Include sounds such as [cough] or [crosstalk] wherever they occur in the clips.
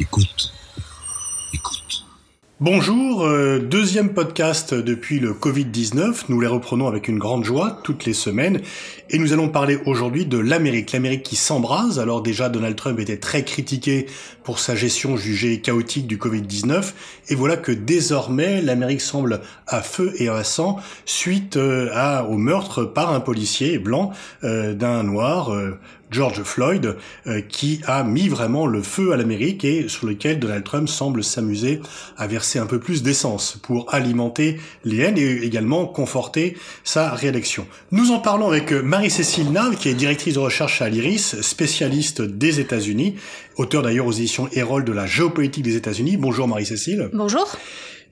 Écoute. Écoute. Bonjour, euh, deuxième podcast depuis le Covid-19. Nous les reprenons avec une grande joie toutes les semaines et nous allons parler aujourd'hui de l'Amérique. L'Amérique qui s'embrase. Alors déjà, Donald Trump était très critiqué pour sa gestion jugée chaotique du Covid-19 et voilà que désormais l'Amérique semble à feu et à sang suite euh, à, au meurtre par un policier blanc euh, d'un noir George Floyd, euh, qui a mis vraiment le feu à l'Amérique et sur lequel Donald Trump semble s'amuser à verser un peu plus d'essence pour alimenter les haines et également conforter sa réélection. Nous en parlons avec Marie-Cécile Nave, qui est directrice de recherche à l'IRIS, spécialiste des États-Unis, auteur d'ailleurs aux éditions Hérol de la géopolitique des États-Unis. Bonjour Marie-Cécile. Bonjour.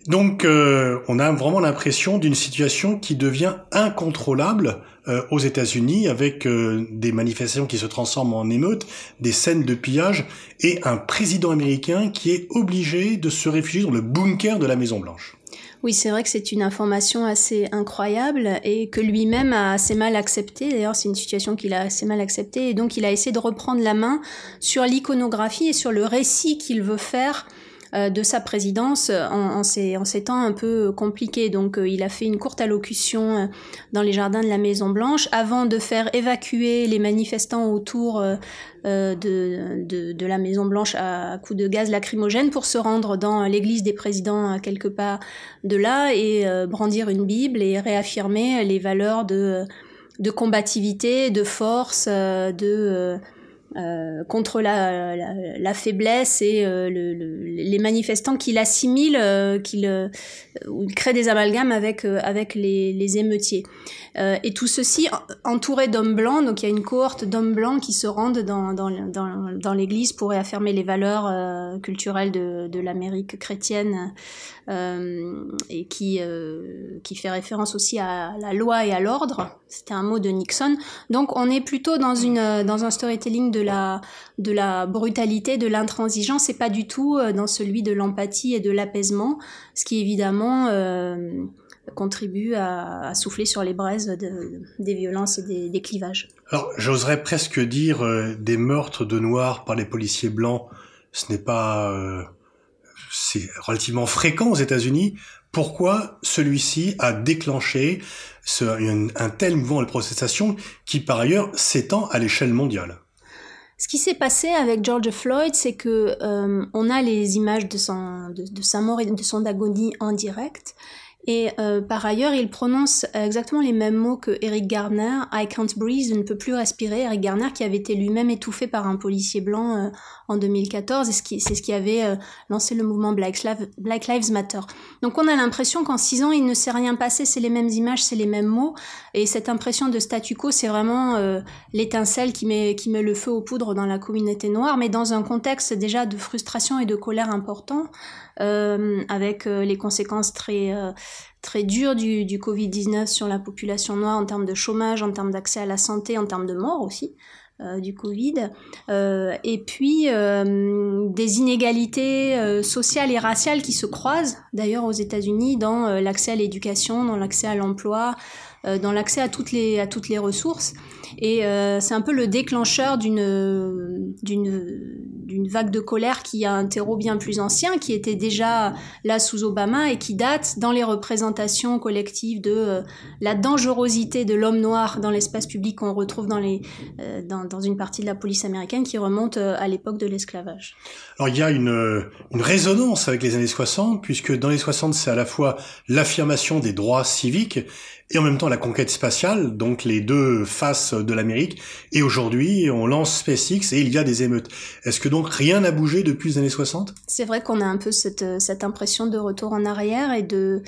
Donc, euh, on a vraiment l'impression d'une situation qui devient incontrôlable euh, aux États-Unis, avec euh, des manifestations qui se transforment en émeutes, des scènes de pillage, et un président américain qui est obligé de se réfugier dans le bunker de la Maison Blanche. Oui, c'est vrai que c'est une information assez incroyable et que lui-même a assez mal accepté. D'ailleurs, c'est une situation qu'il a assez mal acceptée et donc il a essayé de reprendre la main sur l'iconographie et sur le récit qu'il veut faire de sa présidence en, ces, temps un peu compliqués. Donc euh, il a fait une courte allocution euh, dans les jardins de la Maison Blanche avant de faire évacuer les manifestants autour de, la Maison Blanche à, coups de gaz lacrymogène pour se rendre dans l'église des présidents à quelques pas de là et brandir une Bible et réaffirmer les valeurs de combativité, de force, de euh, contre la, la, faiblesse et euh, le, les manifestants qui l'assimilent, euh, qui le, créent des amalgames avec, avec les, les émeutiers. Et tout ceci entouré d'hommes blancs, donc il y a une cohorte d'hommes blancs qui se rendent dans, dans, dans, dans l'église pour réaffirmer les valeurs culturelles de, de l'Amérique chrétienne et qui, qui fait référence aussi à la loi et à l'ordre. C'était un mot de Nixon. Donc on est plutôt dans, une, dans un storytelling de la, de la brutalité, de l'intransigeance, et pas du tout euh, dans celui de l'empathie et de l'apaisement, ce qui évidemment euh, contribue à, souffler sur les braises des violences et des, clivages. Alors j'oserais presque dire euh, des meurtres de noirs par les policiers blancs, ce n'est pas... c'est relativement fréquent aux États-Unis. Pourquoi celui-ci a déclenché un, un, tel mouvement de protestation qui par ailleurs s'étend à l'échelle mondiale? Ce qui s'est passé avec George Floyd, c'est que euh, on a les images de, son, de, de sa mort et de son agonie en direct. Et euh, par ailleurs, il prononce exactement les mêmes mots que Eric Garner. I can't breathe, ne peux plus respirer. Eric Garner qui avait été lui-même étouffé par un policier blanc euh, en 2014, et c'est ce qui avait euh, lancé le mouvement Black, Lives Matter. Donc on a l'impression qu'en six ans, il ne s'est rien passé, c'est les mêmes images, c'est les mêmes mots. Et cette impression de statu quo, c'est vraiment l'étincelle qui met, qui met le feu aux poudres dans la communauté noire, mais dans un contexte déjà de frustration et de colère important. Euh, avec euh, les conséquences très euh, très dures du, du Covid-19 sur la population noire en termes de chômage, en termes d'accès à la santé, en termes de mort aussi. du Covid, et puis des inégalités sociales et raciales qui se croisent d'ailleurs aux États-Unis dans l'accès à l'éducation, dans l'accès à l'emploi, dans l'accès à toutes les à toutes les ressources. Et c'est un peu le déclencheur d'une d'une d'une vague de colère qui a un terreau bien plus ancien, qui était déjà là sous Obama et qui date dans les représentations collectives de euh, la dangerosité de l'homme noir dans l'espace public qu'on retrouve dans, les, euh, dans, dans, une partie de la police américaine qui remonte euh, à l'époque de l'esclavage. Alors il y a une, une résonance avec les années 60, puisque dans les 60, c'est à la fois l'affirmation des droits civiques et en même temps la conquête spatiale, donc les deux faces de l'Amérique. Et aujourd'hui, on lance SpaceX et il y a des émeutes. Est-ce que donc rien n'a bougé depuis les années 60 C'est vrai qu'on a un peu cette, cette impression de retour en arrière et de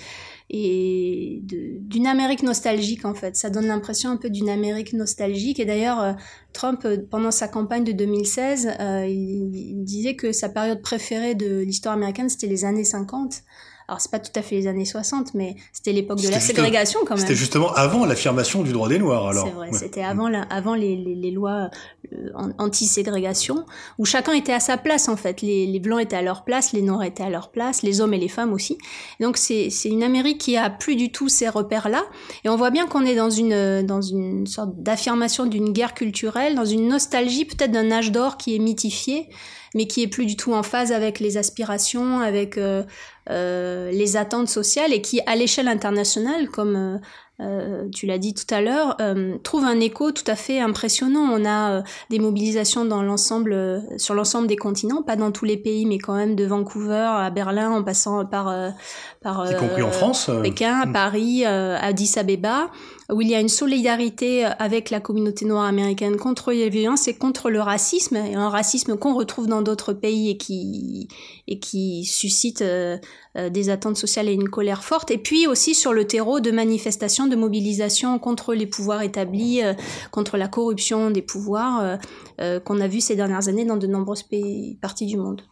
et d'une Amérique nostalgique en fait. Ça donne l'impression un peu d'une Amérique nostalgique. Et d'ailleurs, euh, Trump, euh, pendant sa campagne de 2016, euh, il, disait que sa période préférée de l'histoire américaine, c'était les années 50. Alors c'est pas tout à fait les années 60, mais c'était l'époque de la ségrégation quand même. C'était justement avant l'affirmation du droit des Noirs alors. C'est vrai, c'était avant, la, avant les, les, les lois euh, anti-ségrégation, où chacun était à sa place en fait. Les, les, Blancs étaient à leur place, les Noirs étaient à leur place, les hommes et les femmes aussi. Donc c'est une Amérique qui a plus du tout ces repères-là. Et on voit bien qu'on est dans une, dans une sorte d'affirmation d'une guerre culturelle, dans une nostalgie peut-être d'un âge d'or qui est mythifié mais qui est plus du tout en phase avec les aspirations, avec les attentes sociales et qui, à l'échelle internationale, comme euh, tu l'as dit tout à l'heure, euh, trouve un écho tout à fait impressionnant. On a euh, des mobilisations dans l'ensemble, sur l'ensemble des continents, pas dans tous les pays, mais quand même de Vancouver à Berlin, en passant par, par y compris en France, Pékin, mm. Paris, Addis Abeba, où il y a une solidarité avec la communauté noire américaine contre les violences et contre le racisme, et un racisme qu'on retrouve dans d'autres pays et qui et qui suscite des attentes sociales et une colère forte. Et puis aussi sur le terreau de manifestations de mobilisation contre les pouvoirs établis, euh, contre la corruption des pouvoirs euh, euh, qu'on a vu ces dernières années dans de nombreuses parties du monde.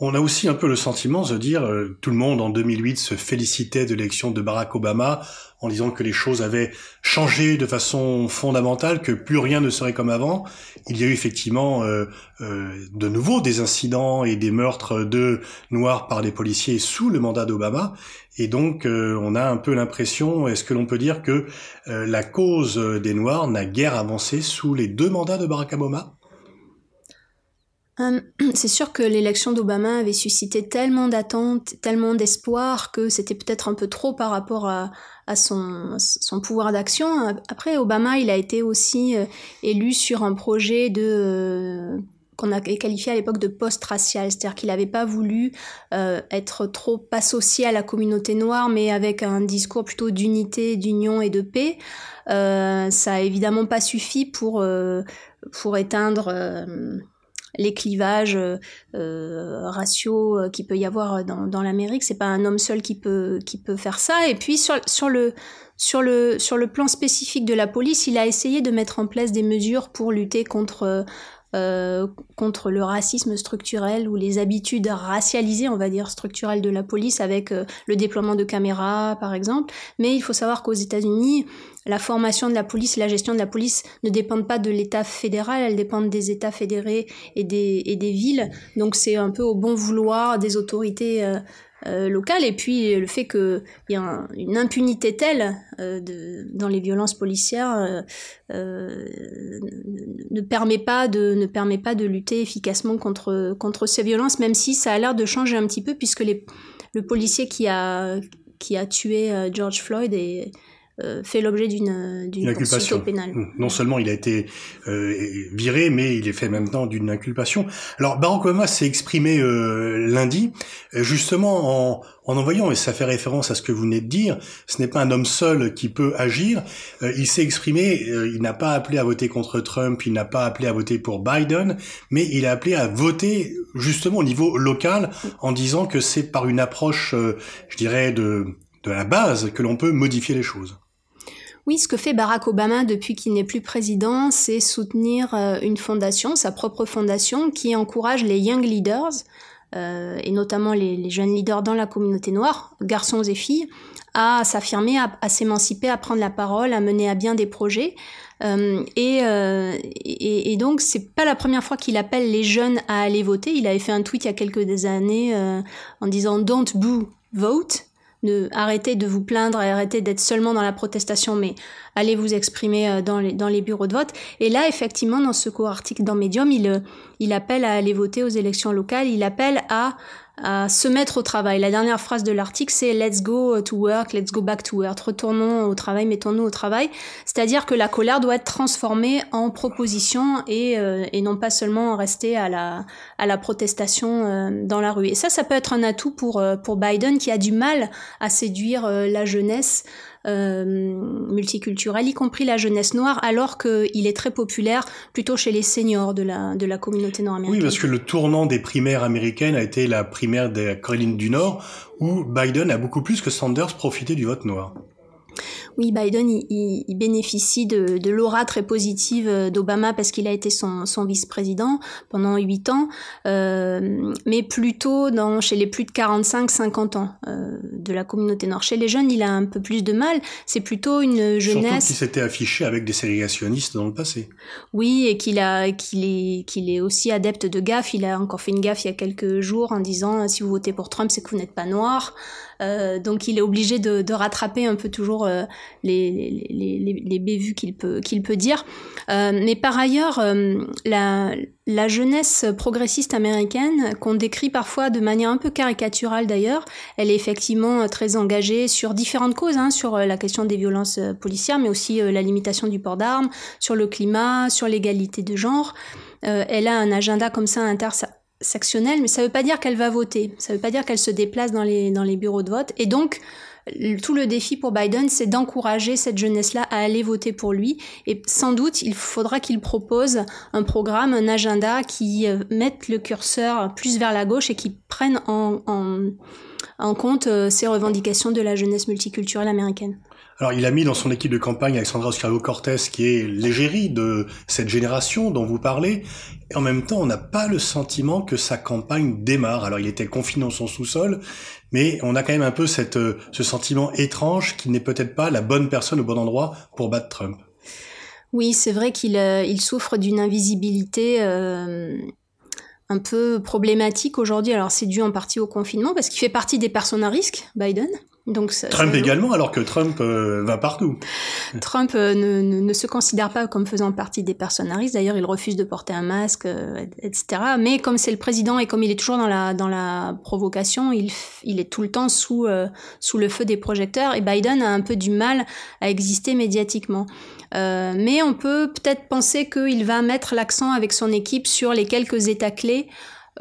On a aussi un peu le sentiment de dire, tout le monde en 2008 se félicitait de l'élection de Barack Obama en disant que les choses avaient changé de façon fondamentale, que plus rien ne serait comme avant. Il y a eu effectivement euh, euh, de nouveau des incidents et des meurtres de Noirs par des policiers sous le mandat d'Obama. Et donc, euh, on a un peu l'impression, est-ce que l'on peut dire que la cause des Noirs n'a guère avancé sous les deux mandats de Barack Obama? Euh, [clears throat] c'est sûr que l'élection d'Obama avait suscité tellement d'attentes, tellement d'espoir que c'était peut-être un peu trop par rapport à, son, pouvoir d'action. Après, Obama, il a été aussi euh, élu sur un projet de euh, qu'on a qualifié à l'époque de post-racial, c'est-à-dire qu'il n'avait pas voulu être trop associé à la communauté noire, mais avec un discours plutôt d'unité, d'union et de paix. ça a évidemment pas suffi pour éteindre les clivages euh, euh raciaux euh, qu'il peut y avoir dans, dans l'Amérique. C'est pas un homme seul qui peut, qui peut faire ça. Et puis sur, sur, le, sur, le, sur le plan spécifique de la police, il a essayé de mettre en place des mesures pour lutter contre euh, contre le racisme structurel ou les habitudes racialisées, on va dire, structurelles de la police avec euh, le déploiement de caméras, par exemple. Mais il faut savoir qu'aux États-Unis, la formation de la police, la gestion de la police ne dépendent pas de l'État fédéral, elles dépendent des États fédérés et des, et des villes. Donc c'est un peu au bon vouloir des autorités euh, euh, et puis le fait qu'il y a une impunité telle euh, de, dans les violences policières euh, ne permet pas de ne permet pas de lutter efficacement contre contre ces violences même si ça a l'air de changer un petit peu puisque les, le policier qui a qui a tué George Floyd est euh, fait l'objet d'une d'une inculpation pénale. Mmh. Non seulement il a été euh, viré, mais il est fait maintenant d'une inculpation. Alors Barack Obama s'est exprimé euh, lundi, justement en, en envoyant, et ça fait référence à ce que vous venez de dire, ce n'est pas un homme seul qui peut agir. il s'est exprimé, il n'a pas appelé à voter contre Trump, il n'a pas appelé à voter pour Biden, mais il a appelé à voter justement au niveau local en disant que c'est par une approche, je dirais, de de la base que l'on peut modifier les choses. Oui, ce que fait Barack Obama depuis qu'il n'est plus président, c'est soutenir euh, une fondation, sa propre fondation, qui encourage les Young Leaders, euh, et notamment les, jeunes leaders dans la communauté noire, garçons et filles, à s'affirmer, à, s'émanciper, à prendre la parole, à mener à bien des projets. Euh, et, et, et, donc, c'est pas la première fois qu'il appelle les jeunes à aller voter. Il avait fait un tweet il y a quelques années en disant Don't boo, vote de arrêtez de vous plaindre arrêtez d'être seulement dans la protestation, mais allez vous exprimer euh, dans les, dans les bureaux de vote. Et là, effectivement, dans ce court article dans Medium, euh, il appelle à aller voter aux élections locales, il appelle à à se mettre au travail. La dernière phrase de l'article, c'est Let's go to work, let's go back to work. Retournons au travail, mettons-nous au travail. C'est-à-dire que la colère doit être transformée en proposition et, euh, et non pas seulement rester à la, à la protestation euh, dans la rue. Et ça, ça peut être un atout pour, euh, pour Biden qui a du mal à séduire la jeunesse euh, multiculturel, y compris la jeunesse noire, alors qu'il est très populaire plutôt chez les seniors de la, communauté nord-américaine. Oui, parce que le tournant des primaires américaines a été la primaire de Caroline du Nord, où Biden a beaucoup plus que Sanders profité du vote noir. Oui, Biden, il, il bénéficie de, de l'aura très positive euh, d'Obama parce qu'il a été son, son vice-président pendant huit ans, euh, mais plutôt dans, chez les plus de 45-50 ans euh, de la communauté nord. Chez les jeunes, il a un peu plus de mal. C'est plutôt une jeunesse... Surtout qu'il s'était affiché avec des ségrégationnistes dans le passé. Oui, et qu'il a qu'il est qu'il est aussi adepte de gaffe. Il a encore fait une gaffe il y a quelques jours en disant si vous votez pour Trump, c'est que vous n'êtes pas noir. Euh, donc il est obligé de, de rattraper un peu toujours euh, les, les, les, les bévues qu'il peut, qu'il peut dire. Euh, mais par ailleurs, euh, la, la jeunesse progressiste américaine, qu'on décrit parfois de manière un peu caricaturale d'ailleurs, elle est effectivement très engagée sur différentes causes, hein, sur la question des violences policières, mais aussi la limitation du port d'armes, sur le climat, sur l'égalité de genre. elle a un agenda comme ça intersectionnel, mais ça ne veut pas dire qu'elle va voter, ça ne veut pas dire qu'elle se déplace dans les, dans les bureaux de vote. Et donc, tout le défi pour Biden, c'est d'encourager cette jeunesse-là à aller voter pour lui. Et sans doute, il faudra qu'il propose un programme, un agenda qui euh, mette le curseur plus vers la gauche et qui prenne en, en, compte euh, ces revendications de la jeunesse multiculturelle américaine. Alors, il a mis dans son équipe de campagne Alexandra Ocasio-Cortez, qui est l'égérie de cette génération dont vous parlez. Et en même temps, on n'a pas le sentiment que sa campagne démarre. Alors, il était confiné dans son sous-sol, mais on a quand même un peu cette, euh, ce sentiment étrange qu'il n'est peut-être pas la bonne personne au bon endroit pour battre Trump. Oui, c'est vrai qu'il euh, il souffre d'une invisibilité euh, un peu problématique aujourd'hui. Alors c'est dû en partie au confinement parce qu'il fait partie des personnes à risque, Biden. Trump également, alors que Trump euh, va partout. Trump euh, ne, ne, se considère pas comme faisant partie des personnes à risque. D'ailleurs, il refuse de porter un masque, euh, etc. Mais comme c'est le président et comme il est toujours dans la, dans la provocation, il, il est tout le temps sous, sous le feu des projecteurs. Et Biden a un peu du mal à exister médiatiquement. mais on peut peut-être penser qu'il va mettre l'accent avec son équipe sur les quelques états clés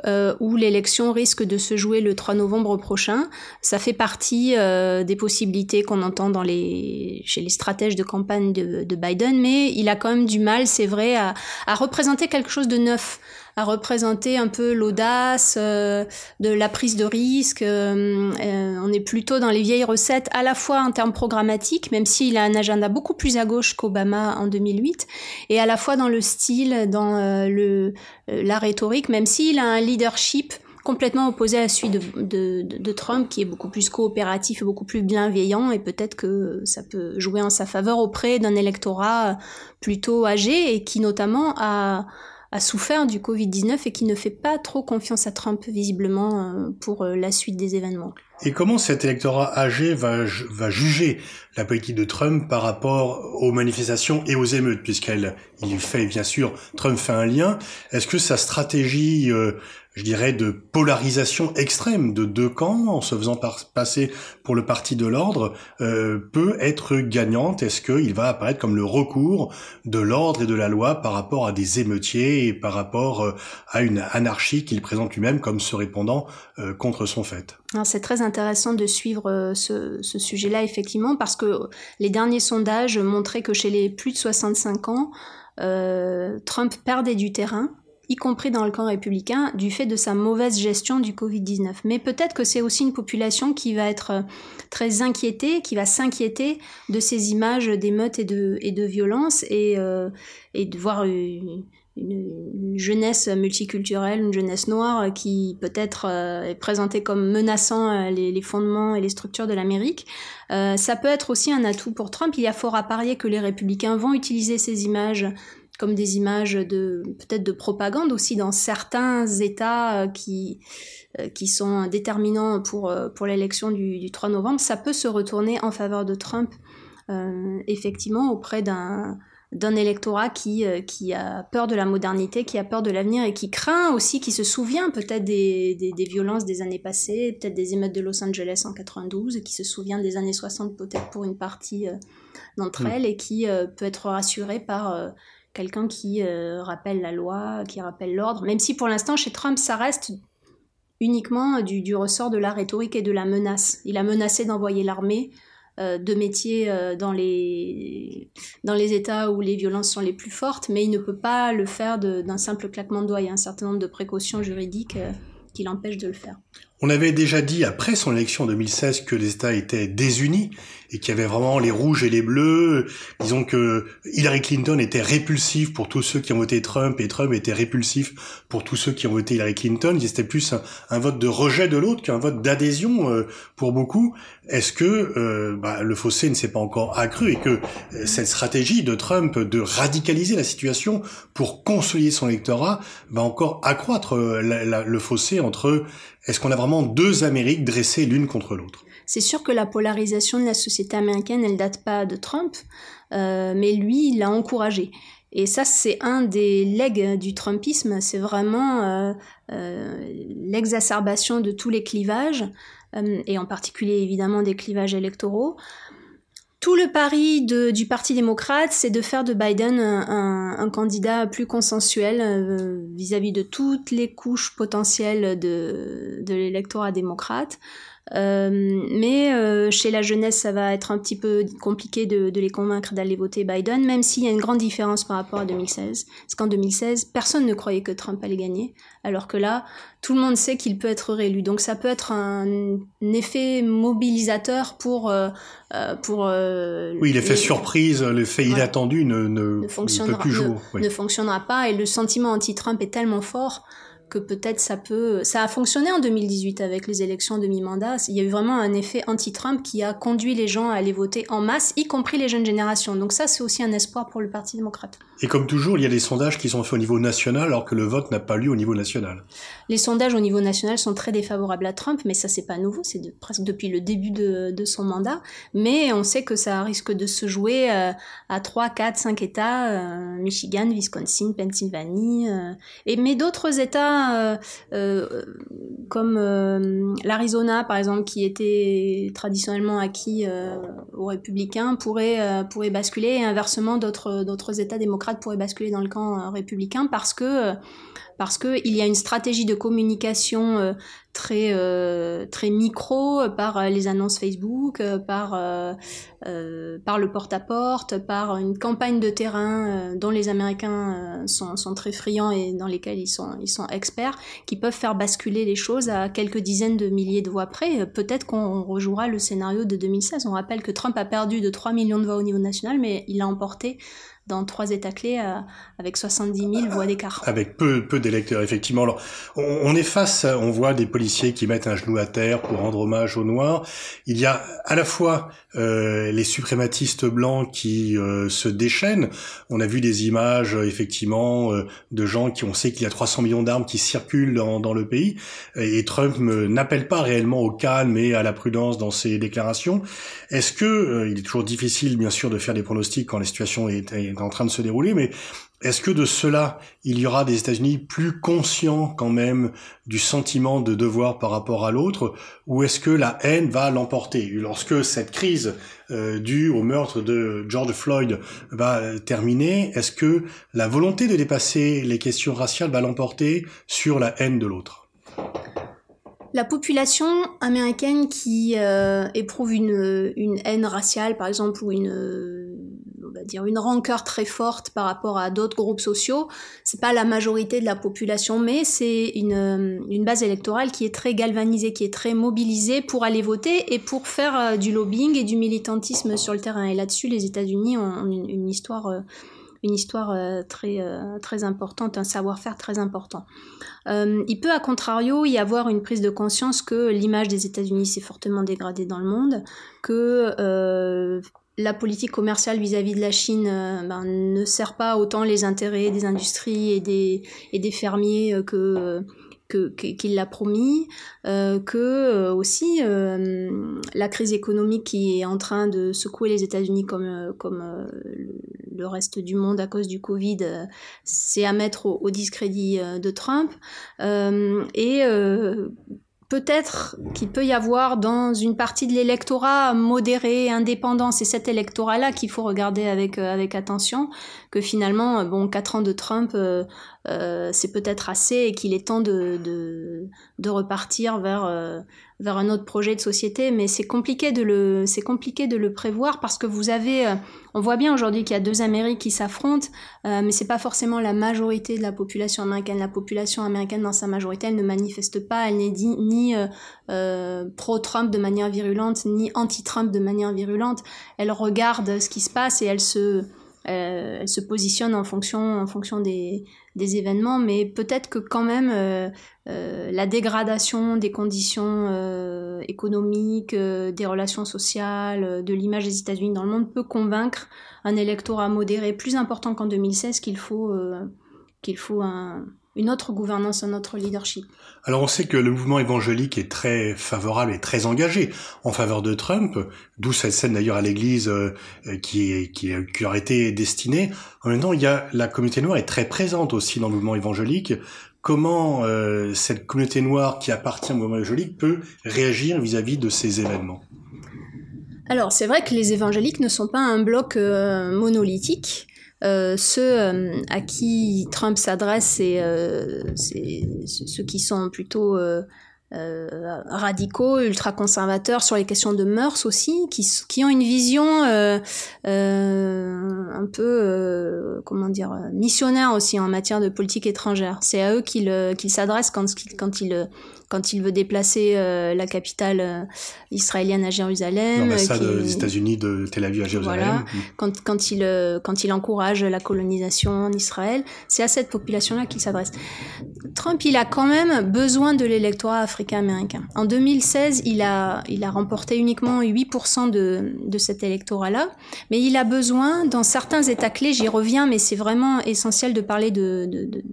euh, où l'élection risque de se jouer le 3 novembre prochain. Ça fait partie euh, des possibilités qu'on entend dans les, chez les stratèges de campagne de, de, Biden, mais il a quand même du mal, c'est vrai, à, à représenter quelque chose de neuf à représenter un peu l'audace, euh, de la prise de risque. Euh, euh, on est plutôt dans les vieilles recettes, à la fois en termes programmatiques, même s'il a un agenda beaucoup plus à gauche qu'Obama en 2008, et à la fois dans le style, dans le, la rhétorique, même s'il a un leadership complètement opposé à celui de, de, de, Trump, qui est beaucoup plus coopératif et beaucoup plus bienveillant, et peut-être que ça peut jouer en sa faveur auprès d'un électorat plutôt âgé et qui notamment a a souffert du Covid-19 et qui ne fait pas trop confiance à Trump visiblement euh, pour euh, la suite des événements. Et comment cet électorat âgé va, juger la politique de Trump par rapport aux manifestations et aux émeutes, puisqu'elle, il fait bien sûr, Trump fait un lien. Est-ce que sa stratégie euh, je dirais, de polarisation extrême de deux camps en se faisant passer pour le parti de l'ordre euh, peut être gagnante? Est-ce qu'il va apparaître comme le recours de l'ordre et de la loi par rapport à des émeutiers et par rapport euh, à une anarchie qu'il présente lui-même comme se répondant euh, contre son fait? C'est très intéressant de suivre ce, ce sujet-là, effectivement, parce que les derniers sondages montraient que chez les plus de 65 ans, Trump perdait du terrain y compris dans le camp républicain, du fait de sa mauvaise gestion du Covid-19. Mais peut-être que c'est aussi une population qui va être euh, très inquiétée, qui va s'inquiéter de ces images d'émeutes et de, et violences et, euh, et de voir une, une, jeunesse multiculturelle, une jeunesse noire qui peut-être euh, est présentée comme menaçant les, les, fondements et les structures de l'Amérique. Euh, ça peut être aussi un atout pour Trump. Il y a fort à parier que les républicains vont utiliser ces images comme des images de peut-être de propagande aussi dans certains États euh, qui euh, qui sont déterminants pour euh, pour l'élection du, du, 3 novembre, ça peut se retourner en faveur de Trump euh, effectivement auprès d'un d'un électorat qui, qui a peur de la modernité, qui a peur de l'avenir et qui craint aussi, qui se souvient peut-être des, des, des, violences des années passées, peut-être des émeutes de Los Angeles en 92, et qui se souvient des années 60 peut-être pour une partie d'entre mm. elles, et qui peut être rassuré par quelqu'un qui euh, rappelle la loi, qui rappelle l'ordre, même si pour l'instant chez Trump ça reste uniquement du, ressort de la rhétorique et de la menace. Il a menacé d'envoyer l'armée euh, de métiers euh, dans, les, dans les États où les violences sont les plus fortes, mais il ne peut pas le faire d'un simple claquement de doigts. Il y a un certain nombre de précautions juridiques qui l'empêchent de le faire. On avait déjà dit après son élection en 2016 que les États étaient désunis et qu'il y avait vraiment les rouges et les bleus. Disons que Hillary Clinton était répulsive pour tous ceux qui ont voté Trump et Trump était répulsif pour tous ceux qui ont voté Hillary Clinton. C'était plus un, vote de rejet de l'autre qu'un vote d'adhésion euh, pour beaucoup. Est-ce que euh, bah, le fossé ne s'est pas encore accru et que euh, cette stratégie de Trump de radicaliser la situation pour consolider son électorat va encore accroître le fossé entre est-ce qu'on a vraiment deux Amériques dressées l'une contre l'autre? C'est sûr que la polarisation de la société américaine, elle date pas de Trump, euh, mais lui, il l'a encouragé. Et ça, c'est un des legs du Trumpisme, c'est vraiment euh, euh, l'exacerbation de tous les clivages, et en particulier évidemment des clivages électoraux. Tout le pari du Parti démocrate, c'est de faire de Biden un, candidat plus consensuel euh, vis-à-vis -vis de toutes les couches potentielles de l'électorat démocrate. Euh, mais euh, chez la jeunesse, ça va être un petit peu compliqué de, de les convaincre d'aller voter Biden, même s'il y a une grande différence par rapport à 2016. Parce qu'en 2016, personne ne croyait que Trump allait gagner, alors que là, tout le monde sait qu'il peut être réélu. Donc ça peut être un, un effet mobilisateur pour... Euh, euh pour euh, oui, l'effet surprise, l'effet ouais. inattendu ne, ne, ne, fonctionnera, ne peut plus jouer. Ne, ne fonctionnera pas, et le sentiment anti-Trump est tellement fort que peut-être ça peut... Ça a fonctionné en 2018 avec les élections de mi-mandat. Il y a eu vraiment un effet anti-Trump qui a conduit les gens à aller voter en masse, y compris les jeunes générations. Donc ça, c'est aussi un espoir pour le Parti démocrate. Et comme toujours, il y a des sondages qui sont faits au niveau national alors que le vote n'a pas lieu au niveau national. Les sondages au niveau national sont très défavorables à Trump, mais ça, c'est pas nouveau. C'est de, presque depuis le début de, de, son mandat. Mais on sait que ça risque de se jouer euh, à 3, 4, 5 États, euh, Michigan, Wisconsin, Pennsylvanie, euh, et, mais d'autres États euh, euh, comme euh, l'Arizona, par exemple, qui était traditionnellement acquis aux républicains, pourrait, pourrait basculer et inversement, d'autres, États démocrates pourraient basculer dans le camp républicain parce que parce qu'il y a une stratégie de communication euh, très, euh, très micro euh, par euh, les annonces Facebook, euh, par, euh, par le porte-à-porte, par une campagne de terrain dont les Américains sont, sont, très friands et dans lesquels ils sont, ils sont experts, qui peuvent faire basculer les choses à quelques dizaines de milliers de voix près. Peut-être qu'on rejouera le scénario de 2016. On rappelle que Trump a perdu de 3 millions de voix au niveau national, mais il a emporté dans trois États clés euh, avec 70 000 voix d'écart. Avec peu, peu d'électeurs, effectivement. Alors, on, on, est face, on voit des policiers qui mettent un genou à terre pour rendre hommage aux Noirs. Il y a à la fois euh, les suprématistes blancs qui euh, se déchaînent. On a vu des images, euh, effectivement, euh, de gens qui, on sait qu'il y a 300 millions d'armes qui circulent dans, dans, le pays. Et Trump n'appelle pas réellement au calme et à la prudence dans ses déclarations. Est-ce que, il est toujours difficile, bien sûr, de faire des pronostics quand la situation est en train de se dérouler, mais est-ce que de cela, il y aura des États-Unis plus conscients quand même du sentiment de devoir par rapport à l'autre, ou est-ce que la haine va l'emporter? Lorsque cette crise euh, due au meurtre de George Floyd va terminer, est-ce que la volonté de dépasser les questions raciales va l'emporter sur la haine de l'autre? La population américaine qui euh, éprouve une, haine raciale, par exemple, ou une une rancœur très forte par rapport à d'autres groupes sociaux. C'est pas la majorité de la population, mais c'est une, une, base électorale qui est très galvanisée, qui est très mobilisée pour aller voter et pour faire euh, du lobbying et du militantisme sur le terrain. Et là-dessus, les États-Unis ont une, histoire. Euh, une histoire euh, très, euh, très importante, un savoir-faire très important. Euh, il peut, à contrario, y avoir une prise de conscience que l'image des États-Unis s'est fortement dégradée dans le monde, que euh, la politique commerciale vis-à-vis -vis de la Chine euh, ben, ne sert pas autant les intérêts des industries et des, et des fermiers euh, que qu'il l'a promis, euh, que aussi la crise économique qui est en train de secouer les États-Unis comme, comme le reste du monde à cause du Covid, c'est à mettre au, au discrédit de Trump. et peut-être qu'il peut y avoir dans une partie de l'électorat modéré, indépendant, c'est cet électorat-là qu'il faut regarder avec, euh, avec attention, que finalement, euh, bon, quatre ans de Trump, euh, euh, c'est peut-être assez et qu'il est temps de, de, de repartir vers, euh, vers un autre projet de société, mais c'est compliqué de le, c'est compliqué de le prévoir parce que vous avez, euh, on voit bien aujourd'hui qu'il y a deux Amériques qui s'affrontent, mais c'est pas forcément la majorité de la population américaine. La population américaine dans sa majorité, elle ne manifeste pas, elle n'est ni pro-Trump de manière virulente, ni anti-Trump de manière virulente. Elle regarde ce qui se passe et elle se euh, elle se positionne en fonction, en fonction des, événements, mais peut-être que quand même euh, euh, la dégradation des conditions économiques, des relations sociales, de l'image des États-Unis dans le monde peut convaincre un électorat modéré plus important qu'en 2016 qu'il faut, qu'il faut un, une autre gouvernance, un autre leadership. Alors on sait que le mouvement évangélique est très favorable et très engagé en faveur de Trump, d'où cette scène d'ailleurs à l'église euh, qui, aurait été destinée. En même temps, il y a la communauté noire est très présente aussi dans le mouvement évangélique. Comment euh, cette communauté noire qui appartient au mouvement évangélique peut réagir vis-à-vis de ces événements? Alors c'est vrai que les évangéliques ne sont pas un bloc euh, monolithique. Euh, ceux euh, à qui Trump s'adresse, c'est euh, ceux qui sont plutôt radicaux, ultra-conservateurs sur les questions de mœurs aussi, qui, qui ont une vision un peu, comment dire, missionnaire aussi en matière de politique étrangère. C'est à eux qu'il s'adresse quand, quand il quand il veut déplacer euh, la capitale euh, israélienne à Jérusalem. L'ambassade des États-Unis de Tel Aviv à Jérusalem. Voilà. Quand, quand, il, euh, quand il encourage la colonisation en Israël, c'est à cette population-là qu'il s'adresse. Trump, il a quand même besoin de l'électorat africain-américain. En 2016, il a, il a remporté uniquement 8% de, de cet électorat-là, mais il a besoin, dans certains États clés, j'y reviens, mais c'est vraiment essentiel de parler de, de, de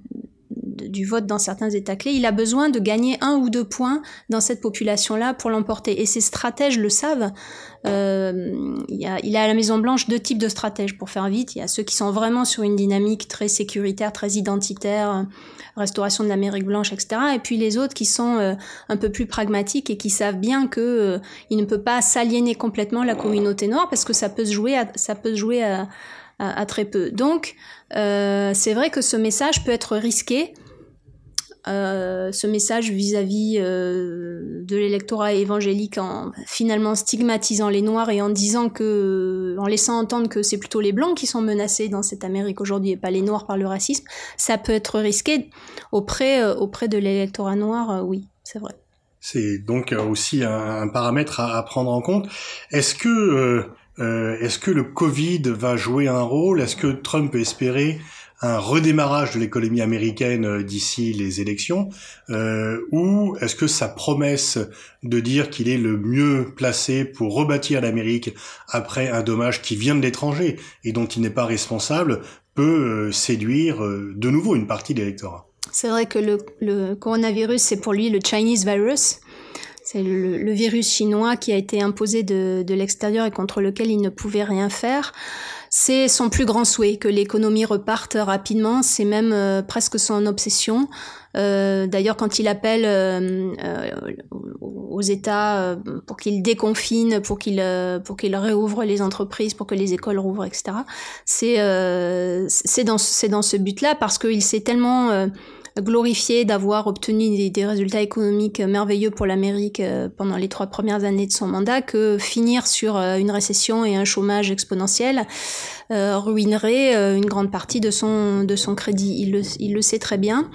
du vote dans certains États clés, il a besoin de gagner un ou deux points dans cette population-là pour l'emporter. Et ces stratèges le savent. Euh, il, y a, à la Maison Blanche deux types de stratèges pour faire vite. Il y a ceux qui sont vraiment sur une dynamique très sécuritaire, très identitaire, restauration de l'Amérique blanche, etc. Et puis les autres qui sont euh, un peu plus pragmatiques et qui savent bien que euh, il ne peut pas s'aliéner complètement la communauté noire parce que ça peut se jouer à, ça peut se jouer à, très peu. Donc, euh, c'est vrai que ce message peut être risqué. Euh, ce message vis-à-vis euh, de l'électorat évangélique en finalement stigmatisant les noirs et en disant que en laissant entendre que c'est plutôt les blancs qui sont menacés dans cette Amérique aujourd'hui et pas les noirs par le racisme ça peut être risqué auprès auprès de l'électorat noir oui c'est vrai. C'est donc aussi un, paramètre à, prendre en compte. Est-ce que euh, est-ce que le Covid va jouer un rôle? Est-ce que Trump peut espérer un redémarrage de l'économie américaine euh, d'ici les élections euh, Ou est-ce que sa promesse de dire qu'il est le mieux placé pour rebâtir l'Amérique après un dommage qui vient de l'étranger et dont il n'est pas responsable peut séduire de nouveau une partie de l'électorat? C'est vrai que le, le coronavirus, c'est pour lui le Chinese virus. C'est le, virus chinois qui a été imposé de, de l'extérieur et contre lequel il ne pouvait rien faire. C'est son plus grand souhait que l'économie reparte rapidement. C'est même euh, presque son obsession. Euh, D'ailleurs, quand il appelle euh, euh aux États pour qu'ils déconfinent, pour qu'ils pour qu'ils réouvrent les entreprises, pour que les écoles rouvrent, etc. C'est c'est dans c'est dans ce but-là parce qu'il s'est tellement glorifié d'avoir obtenu des, résultats économiques merveilleux pour l'Amérique euh, pendant les trois premières années de son mandat que finir sur euh, une récession et un chômage exponentiel euh, ruinerait une grande partie de son, de son crédit. Il le, il le sait très bien.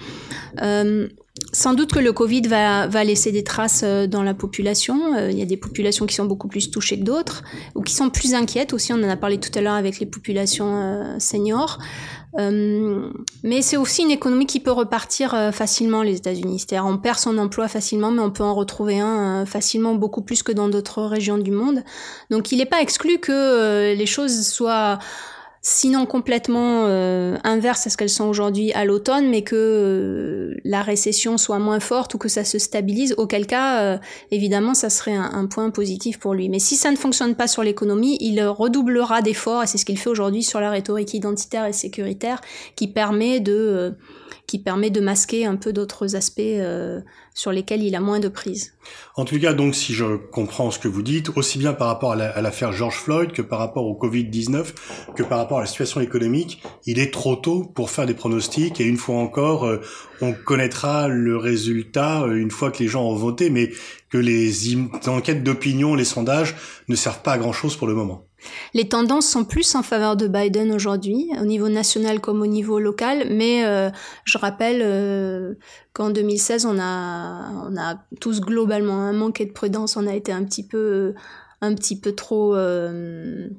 Sans doute que le Covid va, va, laisser des traces dans la population. Il y a des populations qui sont beaucoup plus touchées que d'autres, ou qui sont plus inquiètes aussi. On en a parlé tout à l'heure avec les populations seniors. Euh, mais c'est aussi une économie qui peut repartir euh, facilement, les États-Unis. C'est-à-dire, on perd son emploi facilement, mais on peut en retrouver un euh, facilement beaucoup plus que dans d'autres régions du monde. Donc, il n'est pas exclu que les choses soient sinon complètement euh, inverses à ce qu'elles sont aujourd'hui à l'automne, mais que euh, la récession soit moins forte ou que ça se stabilise, auquel cas, euh, évidemment, ça serait un, un, point positif pour lui. Mais si ça ne fonctionne pas sur l'économie, il redoublera d'efforts, et c'est ce qu'il fait aujourd'hui sur la rhétorique identitaire et sécuritaire, qui permet de qui permet de masquer un peu d'autres aspects euh, sur lesquels il a moins de prise. En tout cas, donc, si je comprends ce que vous dites, aussi bien par rapport à l'affaire George Floyd que par rapport au Covid-19, que par rapport à la situation économique, il est trop tôt pour faire des pronostics et une fois encore, euh, on connaîtra le résultat euh, une fois que les gens ont voté, mais que les enquêtes d'opinion, les sondages ne servent pas à grand chose pour le moment. Les tendances sont plus en faveur de Biden aujourd'hui, au niveau national comme au niveau local, mais euh, je rappelle euh, qu'en 2016, on a, on a tous globalement manqué de prudence, on a été un petit peu, un petit peu trop... Euh,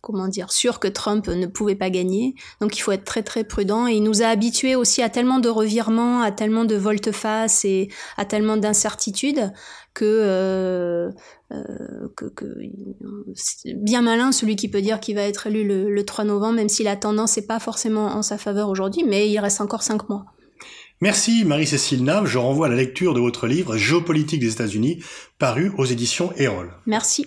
comment dire, sûr que Trump ne pouvait pas gagner. Donc il faut être très très prudent. Et il nous a habitués aussi à tellement de revirements, à tellement de volte-face et à tellement d'incertitudes que, euh, euh, que, que bien malin celui qui peut dire qu'il va être élu le, le 3 novembre, même si la tendance n'est pas forcément en sa faveur aujourd'hui, mais il reste encore cinq mois. Merci Marie-Cécile Nave, je renvoie à la lecture de votre livre Géopolitique des États-Unis, paru aux éditions Erol. Merci.